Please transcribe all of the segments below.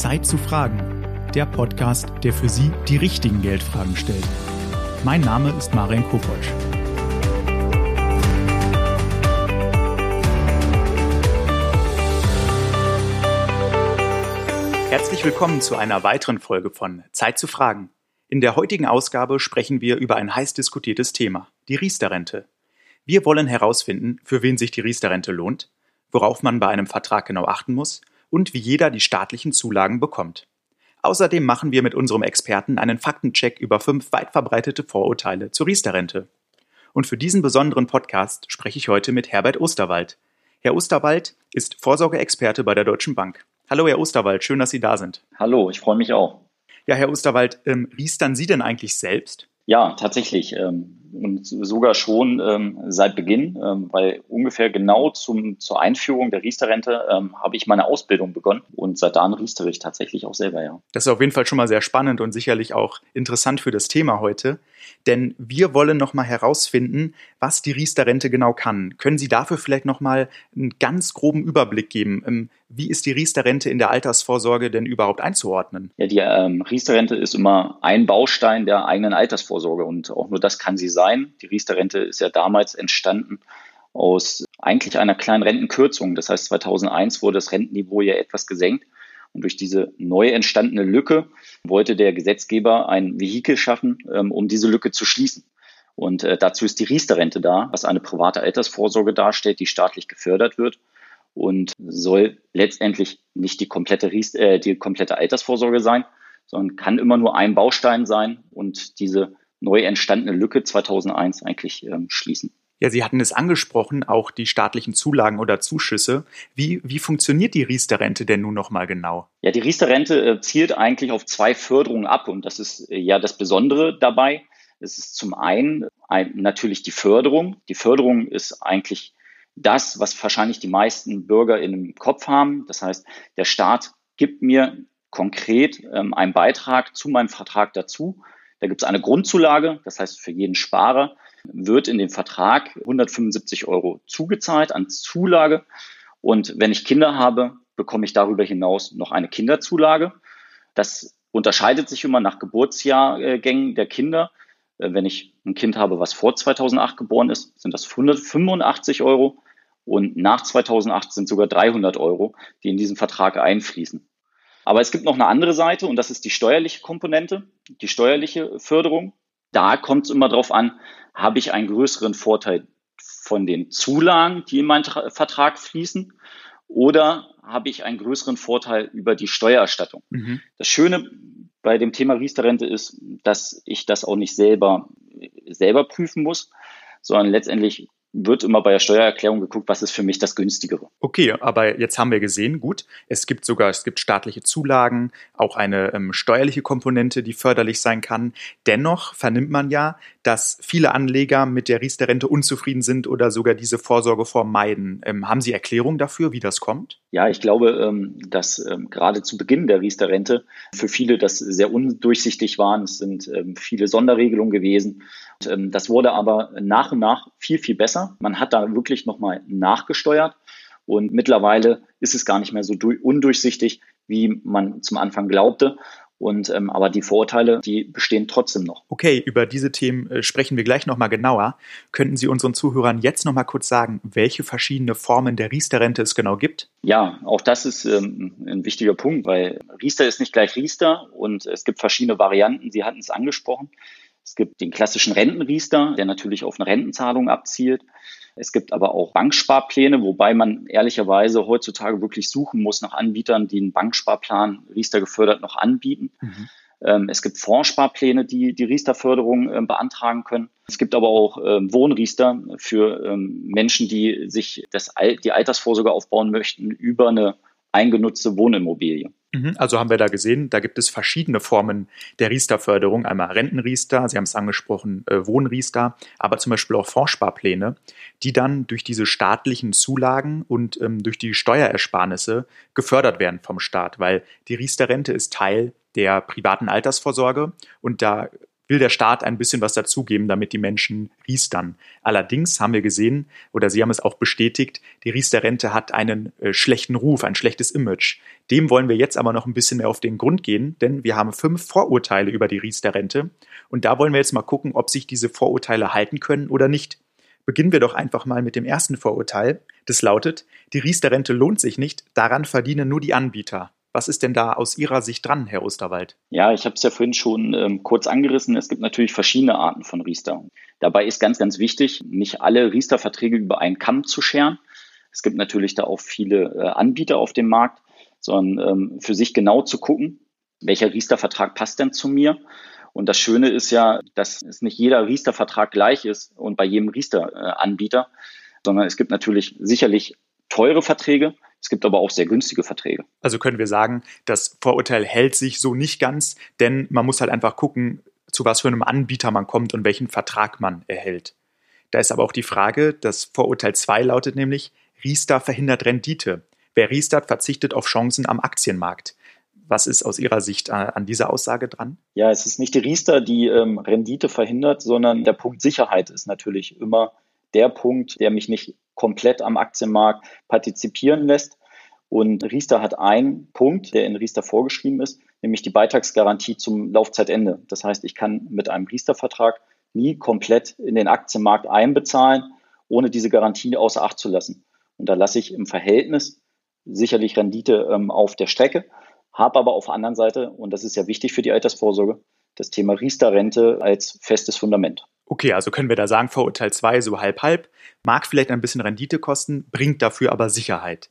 Zeit zu fragen, der Podcast, der für Sie die richtigen Geldfragen stellt. Mein Name ist Marian Kopotsch. Herzlich willkommen zu einer weiteren Folge von Zeit zu fragen. In der heutigen Ausgabe sprechen wir über ein heiß diskutiertes Thema, die Riester-Rente. Wir wollen herausfinden, für wen sich die Riester-Rente lohnt, worauf man bei einem Vertrag genau achten muss und wie jeder die staatlichen Zulagen bekommt. Außerdem machen wir mit unserem Experten einen Faktencheck über fünf weit verbreitete Vorurteile zur Riester-Rente. Und für diesen besonderen Podcast spreche ich heute mit Herbert Osterwald. Herr Osterwald ist Vorsorgeexperte bei der Deutschen Bank. Hallo, Herr Osterwald, schön, dass Sie da sind. Hallo, ich freue mich auch. Ja, Herr Osterwald, ähm, riestern Sie denn eigentlich selbst? Ja, tatsächlich. Ähm, und sogar schon ähm, seit Beginn, ähm, weil ungefähr genau zum, zur Einführung der Riester-Rente ähm, habe ich meine Ausbildung begonnen und seit dann riestere ich tatsächlich auch selber, ja. Das ist auf jeden Fall schon mal sehr spannend und sicherlich auch interessant für das Thema heute, denn wir wollen nochmal herausfinden, was die Riester-Rente genau kann. Können Sie dafür vielleicht nochmal einen ganz groben Überblick geben? Ähm, wie ist die Riester-Rente in der Altersvorsorge denn überhaupt einzuordnen? Ja, die ähm, Riester-Rente ist immer ein Baustein der eigenen Altersvorsorge und auch nur das kann sie sein sein. Die Riester-Rente ist ja damals entstanden aus eigentlich einer kleinen Rentenkürzung. Das heißt, 2001 wurde das Rentenniveau ja etwas gesenkt. Und durch diese neu entstandene Lücke wollte der Gesetzgeber ein Vehikel schaffen, ähm, um diese Lücke zu schließen. Und äh, dazu ist die Riester-Rente da, was eine private Altersvorsorge darstellt, die staatlich gefördert wird und soll letztendlich nicht die komplette, Riester, äh, die komplette Altersvorsorge sein, sondern kann immer nur ein Baustein sein und diese neu entstandene Lücke 2001 eigentlich ähm, schließen. Ja, Sie hatten es angesprochen, auch die staatlichen Zulagen oder Zuschüsse. Wie, wie funktioniert die Riester-Rente denn nun nochmal genau? Ja, die Riester-Rente äh, zielt eigentlich auf zwei Förderungen ab und das ist äh, ja das Besondere dabei. Es ist zum einen ein, natürlich die Förderung. Die Förderung ist eigentlich das, was wahrscheinlich die meisten Bürger im Kopf haben. Das heißt, der Staat gibt mir konkret ähm, einen Beitrag zu meinem Vertrag dazu da gibt es eine Grundzulage, das heißt für jeden Sparer wird in dem Vertrag 175 Euro zugezahlt an Zulage. Und wenn ich Kinder habe, bekomme ich darüber hinaus noch eine Kinderzulage. Das unterscheidet sich immer nach Geburtsjahrgängen der Kinder. Äh, wenn ich ein Kind habe, was vor 2008 geboren ist, sind das 185 Euro. Und nach 2008 sind sogar 300 Euro, die in diesen Vertrag einfließen. Aber es gibt noch eine andere Seite und das ist die steuerliche Komponente, die steuerliche Förderung. Da kommt es immer darauf an, habe ich einen größeren Vorteil von den Zulagen, die in meinen Vertrag fließen, oder habe ich einen größeren Vorteil über die Steuererstattung. Mhm. Das Schöne bei dem Thema Riester-Rente ist, dass ich das auch nicht selber, selber prüfen muss, sondern letztendlich wird immer bei der Steuererklärung geguckt, was ist für mich das günstigere. Okay, aber jetzt haben wir gesehen, gut, es gibt sogar, es gibt staatliche Zulagen, auch eine ähm, steuerliche Komponente, die förderlich sein kann. Dennoch vernimmt man ja, dass viele Anleger mit der Riester-Rente unzufrieden sind oder sogar diese Vorsorgeform meiden. Ähm, haben Sie Erklärung dafür, wie das kommt? Ja, ich glaube, ähm, dass ähm, gerade zu Beginn der Riester-Rente für viele das sehr undurchsichtig war. Es sind ähm, viele Sonderregelungen gewesen. Und, das wurde aber nach und nach viel, viel besser. Man hat da wirklich nochmal nachgesteuert. Und mittlerweile ist es gar nicht mehr so undurchsichtig, wie man zum Anfang glaubte. Und ähm, aber die Vorurteile, die bestehen trotzdem noch. Okay, über diese Themen äh, sprechen wir gleich nochmal genauer. Könnten Sie unseren Zuhörern jetzt nochmal kurz sagen, welche verschiedene Formen der Riester-Rente es genau gibt? Ja, auch das ist ähm, ein wichtiger Punkt, weil Riester ist nicht gleich Riester und es gibt verschiedene Varianten. Sie hatten es angesprochen. Es gibt den klassischen Rentenriester, der natürlich auf eine Rentenzahlung abzielt. Es gibt aber auch Banksparpläne, wobei man ehrlicherweise heutzutage wirklich suchen muss nach Anbietern, die einen Banksparplan Riester gefördert noch anbieten. Mhm. Ähm, es gibt Fondssparpläne, die die Riester-Förderung äh, beantragen können. Es gibt aber auch ähm, Wohnriester für ähm, Menschen, die sich das, die Altersvorsorge aufbauen möchten über eine eingenutzte Wohnimmobilie. Mhm, also haben wir da gesehen, da gibt es verschiedene Formen der Riester-Förderung. Einmal Rentenriester, Sie haben es angesprochen, äh, Wohnriester, aber zum Beispiel auch Fondssparpläne, die dann durch diese staatlichen Zulagen und ähm, durch die Steuerersparnisse gefördert werden vom Staat, weil die Riester-Rente ist Teil der privaten Altersvorsorge und da will der Staat ein bisschen was dazugeben, damit die Menschen riestern. Allerdings haben wir gesehen, oder Sie haben es auch bestätigt, die Riester-Rente hat einen äh, schlechten Ruf, ein schlechtes Image. Dem wollen wir jetzt aber noch ein bisschen mehr auf den Grund gehen, denn wir haben fünf Vorurteile über die Riester-Rente und da wollen wir jetzt mal gucken, ob sich diese Vorurteile halten können oder nicht. Beginnen wir doch einfach mal mit dem ersten Vorurteil. Das lautet, die Riester-Rente lohnt sich nicht, daran verdienen nur die Anbieter. Was ist denn da aus Ihrer Sicht dran, Herr Osterwald? Ja, ich habe es ja vorhin schon ähm, kurz angerissen. Es gibt natürlich verschiedene Arten von Riester. Dabei ist ganz, ganz wichtig, nicht alle Riester-Verträge über einen Kamm zu scheren. Es gibt natürlich da auch viele äh, Anbieter auf dem Markt, sondern ähm, für sich genau zu gucken, welcher Riester-Vertrag passt denn zu mir. Und das Schöne ist ja, dass es nicht jeder Riester-Vertrag gleich ist und bei jedem Riester-Anbieter, sondern es gibt natürlich sicherlich teure Verträge, es gibt aber auch sehr günstige Verträge. Also können wir sagen, das Vorurteil hält sich so nicht ganz, denn man muss halt einfach gucken, zu was für einem Anbieter man kommt und welchen Vertrag man erhält. Da ist aber auch die Frage, das Vorurteil 2 lautet nämlich, Riester verhindert Rendite. Wer Riestert, verzichtet auf Chancen am Aktienmarkt. Was ist aus Ihrer Sicht äh, an dieser Aussage dran? Ja, es ist nicht die Riester, die ähm, Rendite verhindert, sondern der Punkt Sicherheit ist natürlich immer der Punkt, der mich nicht komplett am Aktienmarkt partizipieren lässt. Und Riester hat einen Punkt, der in Riester vorgeschrieben ist, nämlich die Beitragsgarantie zum Laufzeitende. Das heißt, ich kann mit einem Riester-Vertrag nie komplett in den Aktienmarkt einbezahlen, ohne diese Garantie außer Acht zu lassen. Und da lasse ich im Verhältnis sicherlich Rendite ähm, auf der Strecke, habe aber auf der anderen Seite, und das ist ja wichtig für die Altersvorsorge, das Thema Riester-Rente als festes Fundament. Okay, also können wir da sagen, Vorurteil 2 so halb-halb, mag vielleicht ein bisschen Rendite kosten, bringt dafür aber Sicherheit.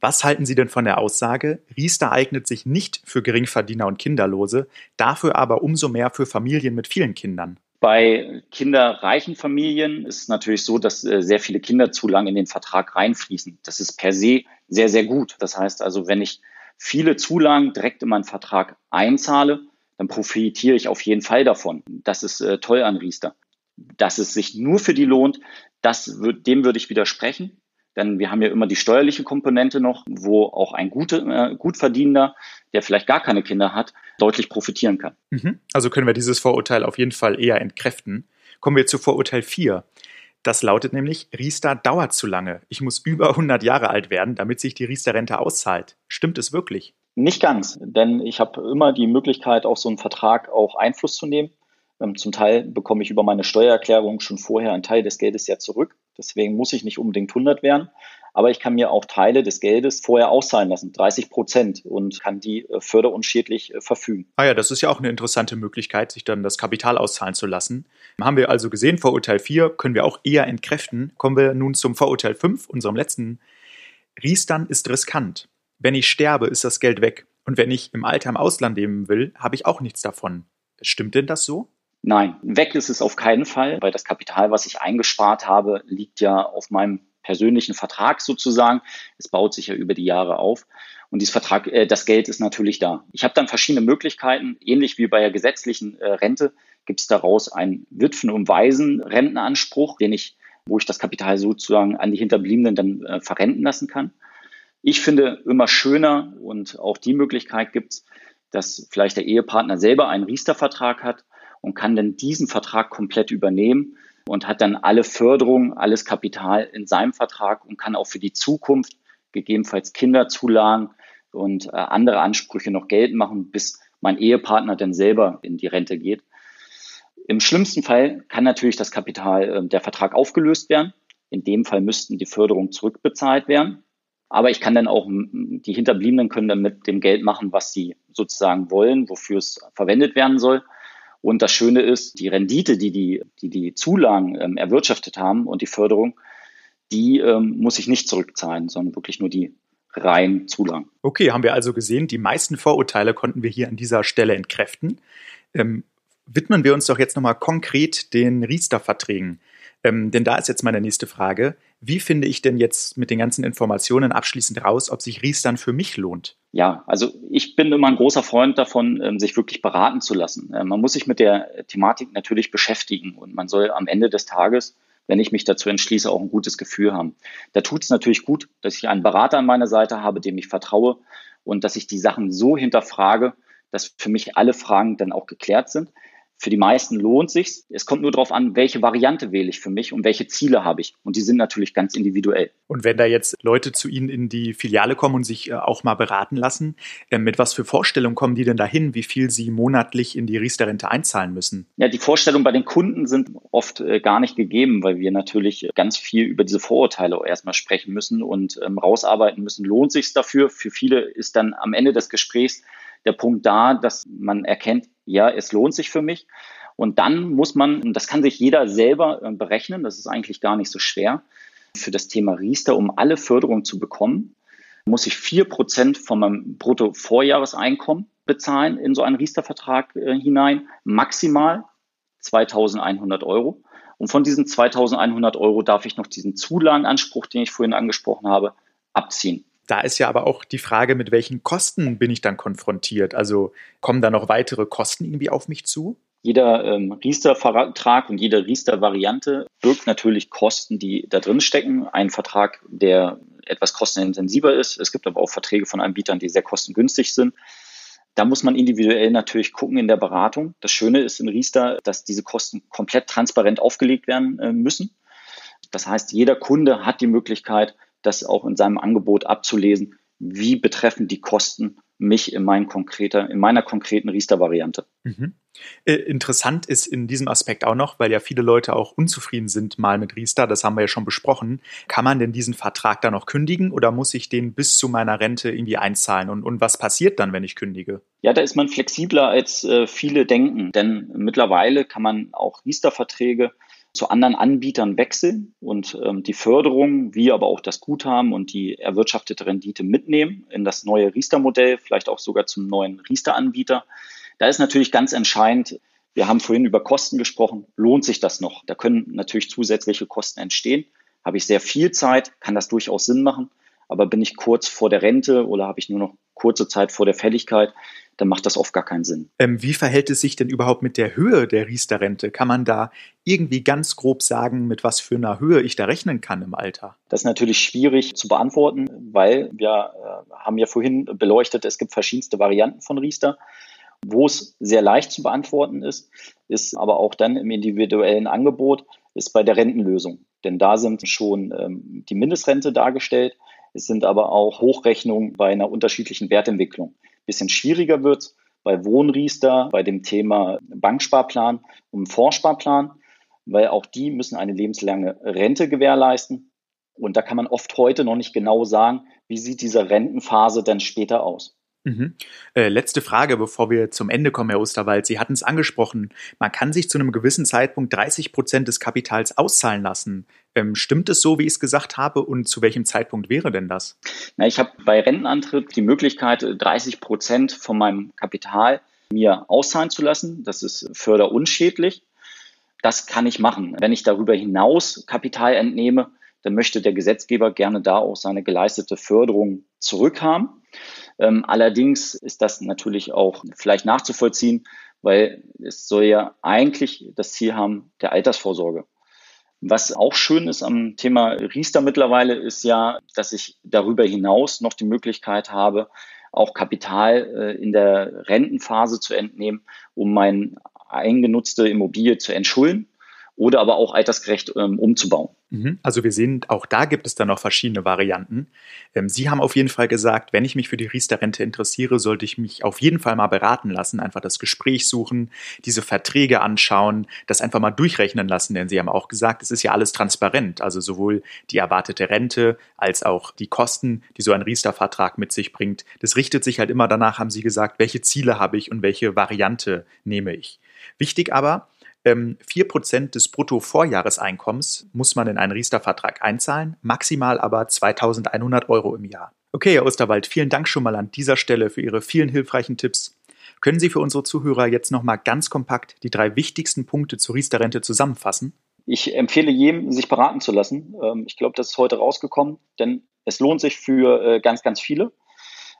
Was halten Sie denn von der Aussage, Riester eignet sich nicht für Geringverdiener und Kinderlose, dafür aber umso mehr für Familien mit vielen Kindern? Bei kinderreichen Familien ist es natürlich so, dass äh, sehr viele Kinder zu lang in den Vertrag reinfließen. Das ist per se sehr, sehr gut. Das heißt also, wenn ich viele Zulagen direkt in meinen Vertrag einzahle, dann profitiere ich auf jeden Fall davon. Das ist äh, toll an Riester dass es sich nur für die lohnt, das wird, dem würde ich widersprechen. Denn wir haben ja immer die steuerliche Komponente noch, wo auch ein gute, äh, Gutverdienender, der vielleicht gar keine Kinder hat, deutlich profitieren kann. Mhm. Also können wir dieses Vorurteil auf jeden Fall eher entkräften. Kommen wir zu Vorurteil 4. Das lautet nämlich, Riester dauert zu lange. Ich muss über 100 Jahre alt werden, damit sich die Riester-Rente auszahlt. Stimmt es wirklich? Nicht ganz, denn ich habe immer die Möglichkeit, auf so einen Vertrag auch Einfluss zu nehmen. Ähm, zum Teil bekomme ich über meine Steuererklärung schon vorher einen Teil des Geldes ja zurück. Deswegen muss ich nicht unbedingt 100 werden. Aber ich kann mir auch Teile des Geldes vorher auszahlen lassen, 30 Prozent, und kann die äh, förderunschädlich äh, verfügen. Ah ja, das ist ja auch eine interessante Möglichkeit, sich dann das Kapital auszahlen zu lassen. Haben wir also gesehen, Vorurteil 4 können wir auch eher entkräften. Kommen wir nun zum Vorurteil 5, unserem letzten. Riestern ist riskant. Wenn ich sterbe, ist das Geld weg. Und wenn ich im Alter im Ausland leben will, habe ich auch nichts davon. Stimmt denn das so? Nein, weg ist es auf keinen Fall, weil das Kapital, was ich eingespart habe, liegt ja auf meinem persönlichen Vertrag sozusagen. Es baut sich ja über die Jahre auf. Und dieses Vertrag, äh, das Geld ist natürlich da. Ich habe dann verschiedene Möglichkeiten, ähnlich wie bei der gesetzlichen äh, Rente, gibt es daraus einen Witwen- und Waisen-Rentenanspruch, den ich, wo ich das Kapital sozusagen an die Hinterbliebenen dann äh, verrenten lassen kann. Ich finde immer schöner und auch die Möglichkeit gibt es, dass vielleicht der Ehepartner selber einen Riester-Vertrag hat und kann dann diesen Vertrag komplett übernehmen und hat dann alle Förderung, alles Kapital in seinem Vertrag und kann auch für die Zukunft gegebenenfalls Kinderzulagen und äh, andere Ansprüche noch geltend machen, bis mein Ehepartner dann selber in die Rente geht. Im schlimmsten Fall kann natürlich das Kapital, äh, der Vertrag aufgelöst werden. In dem Fall müssten die Förderungen zurückbezahlt werden. Aber ich kann dann auch, die Hinterbliebenen können dann mit dem Geld machen, was sie sozusagen wollen, wofür es verwendet werden soll. Und das Schöne ist, die Rendite, die die, die, die Zulagen ähm, erwirtschaftet haben und die Förderung, die ähm, muss ich nicht zurückzahlen, sondern wirklich nur die reinen Zulagen. Okay, haben wir also gesehen, die meisten Vorurteile konnten wir hier an dieser Stelle entkräften. Ähm, widmen wir uns doch jetzt nochmal konkret den Riester-Verträgen. Ähm, denn da ist jetzt meine nächste Frage. Wie finde ich denn jetzt mit den ganzen Informationen abschließend raus, ob sich Riestern für mich lohnt? Ja, also ich bin immer ein großer Freund davon, ähm, sich wirklich beraten zu lassen. Äh, man muss sich mit der Thematik natürlich beschäftigen und man soll am Ende des Tages, wenn ich mich dazu entschließe, auch ein gutes Gefühl haben. Da tut es natürlich gut, dass ich einen Berater an meiner Seite habe, dem ich vertraue und dass ich die Sachen so hinterfrage, dass für mich alle Fragen dann auch geklärt sind. Für die meisten lohnt sich's. Es kommt nur darauf an, welche Variante wähle ich für mich und welche Ziele habe ich. Und die sind natürlich ganz individuell. Und wenn da jetzt Leute zu Ihnen in die Filiale kommen und sich äh, auch mal beraten lassen, äh, mit was für Vorstellungen kommen die denn dahin, wie viel sie monatlich in die Riester-Rente einzahlen müssen? Ja, die Vorstellungen bei den Kunden sind oft äh, gar nicht gegeben, weil wir natürlich ganz viel über diese Vorurteile erstmal sprechen müssen und ähm, rausarbeiten müssen. Lohnt sich's dafür? Für viele ist dann am Ende des Gesprächs der Punkt da, dass man erkennt, ja, es lohnt sich für mich. Und dann muss man, das kann sich jeder selber äh, berechnen, das ist eigentlich gar nicht so schwer, für das Thema Riester, um alle Förderungen zu bekommen, muss ich vier Prozent von meinem Brutto-Vorjahreseinkommen bezahlen in so einen Riester-Vertrag äh, hinein, maximal 2100 Euro. Und von diesen 2100 Euro darf ich noch diesen Zulagenanspruch, den ich vorhin angesprochen habe, abziehen. Da ist ja aber auch die Frage, mit welchen Kosten bin ich dann konfrontiert? Also kommen da noch weitere Kosten irgendwie auf mich zu? Jeder ähm, Riester-Vertrag und jede Riester-Variante birgt natürlich Kosten, die da drin stecken. Ein Vertrag, der etwas kostenintensiver ist. Es gibt aber auch Verträge von Anbietern, die sehr kostengünstig sind. Da muss man individuell natürlich gucken in der Beratung. Das Schöne ist in Riester, dass diese Kosten komplett transparent aufgelegt werden äh, müssen. Das heißt, jeder Kunde hat die Möglichkeit, das auch in seinem Angebot abzulesen, wie betreffen die Kosten mich in, mein konkreter, in meiner konkreten Riester-Variante. Mhm. Äh, interessant ist in diesem Aspekt auch noch, weil ja viele Leute auch unzufrieden sind mal mit Riester, das haben wir ja schon besprochen. Kann man denn diesen Vertrag dann noch kündigen oder muss ich den bis zu meiner Rente irgendwie einzahlen? Und, und was passiert dann, wenn ich kündige? Ja, da ist man flexibler als äh, viele denken, denn mittlerweile kann man auch Riester-Verträge zu anderen Anbietern wechseln und ähm, die Förderung, wie aber auch das Guthaben und die erwirtschaftete Rendite mitnehmen in das neue Riester-Modell, vielleicht auch sogar zum neuen Riester-Anbieter. Da ist natürlich ganz entscheidend, wir haben vorhin über Kosten gesprochen, lohnt sich das noch? Da können natürlich zusätzliche Kosten entstehen. Habe ich sehr viel Zeit, kann das durchaus Sinn machen. Aber bin ich kurz vor der Rente oder habe ich nur noch kurze Zeit vor der Fälligkeit, dann macht das oft gar keinen Sinn. Ähm, wie verhält es sich denn überhaupt mit der Höhe der Riester-Rente? Kann man da irgendwie ganz grob sagen, mit was für einer Höhe ich da rechnen kann im Alter? Das ist natürlich schwierig zu beantworten, weil wir äh, haben ja vorhin beleuchtet, es gibt verschiedenste Varianten von Riester. Wo es sehr leicht zu beantworten ist, ist aber auch dann im individuellen Angebot, ist bei der Rentenlösung. Denn da sind schon ähm, die Mindestrente dargestellt. Es sind aber auch Hochrechnungen bei einer unterschiedlichen Wertentwicklung bisschen schwieriger wird bei Wohnriester, bei dem Thema Banksparplan und Fondssparplan, weil auch die müssen eine lebenslange Rente gewährleisten. Und da kann man oft heute noch nicht genau sagen, wie sieht diese Rentenphase denn später aus. Mhm. Äh, letzte Frage, bevor wir zum Ende kommen, Herr Osterwald. Sie hatten es angesprochen. Man kann sich zu einem gewissen Zeitpunkt 30 Prozent des Kapitals auszahlen lassen. Ähm, stimmt es so, wie ich es gesagt habe? Und zu welchem Zeitpunkt wäre denn das? Na, ich habe bei Rentenantritt die Möglichkeit, 30 Prozent von meinem Kapital mir auszahlen zu lassen. Das ist förderunschädlich. Das kann ich machen. Wenn ich darüber hinaus Kapital entnehme, dann möchte der Gesetzgeber gerne da auch seine geleistete Förderung zurückhaben. Ähm, allerdings ist das natürlich auch vielleicht nachzuvollziehen, weil es soll ja eigentlich das Ziel haben der Altersvorsorge. Was auch schön ist am Thema Riester mittlerweile ist ja, dass ich darüber hinaus noch die Möglichkeit habe, auch Kapital äh, in der Rentenphase zu entnehmen, um meine eingenutzte Immobilie zu entschulden oder aber auch altersgerecht ähm, umzubauen. Mhm. Also wir sehen, auch da gibt es dann noch verschiedene Varianten. Ähm, Sie haben auf jeden Fall gesagt, wenn ich mich für die Riester-Rente interessiere, sollte ich mich auf jeden Fall mal beraten lassen, einfach das Gespräch suchen, diese Verträge anschauen, das einfach mal durchrechnen lassen, denn Sie haben auch gesagt, es ist ja alles transparent, also sowohl die erwartete Rente als auch die Kosten, die so ein Riester-Vertrag mit sich bringt. Das richtet sich halt immer danach, haben Sie gesagt, welche Ziele habe ich und welche Variante nehme ich. Wichtig aber, ähm, 4% des Brutto-Vorjahreseinkommens muss man in einen Riester-Vertrag einzahlen, maximal aber 2100 Euro im Jahr. Okay, Herr Osterwald, vielen Dank schon mal an dieser Stelle für Ihre vielen hilfreichen Tipps. Können Sie für unsere Zuhörer jetzt nochmal ganz kompakt die drei wichtigsten Punkte zur Riester-Rente zusammenfassen? Ich empfehle jedem, sich beraten zu lassen. Ähm, ich glaube, das ist heute rausgekommen, denn es lohnt sich für äh, ganz, ganz viele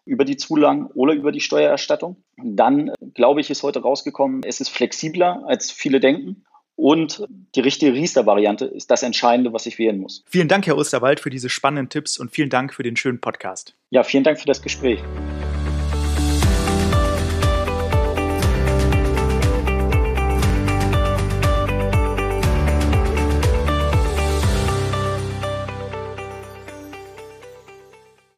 über die Zulagen oder über die Steuererstattung. Dann, glaube ich, ist heute rausgekommen, es ist flexibler, als viele denken. Und die richtige Riester-Variante ist das Entscheidende, was ich wählen muss. Vielen Dank, Herr Osterwald, für diese spannenden Tipps und vielen Dank für den schönen Podcast. Ja, vielen Dank für das Gespräch.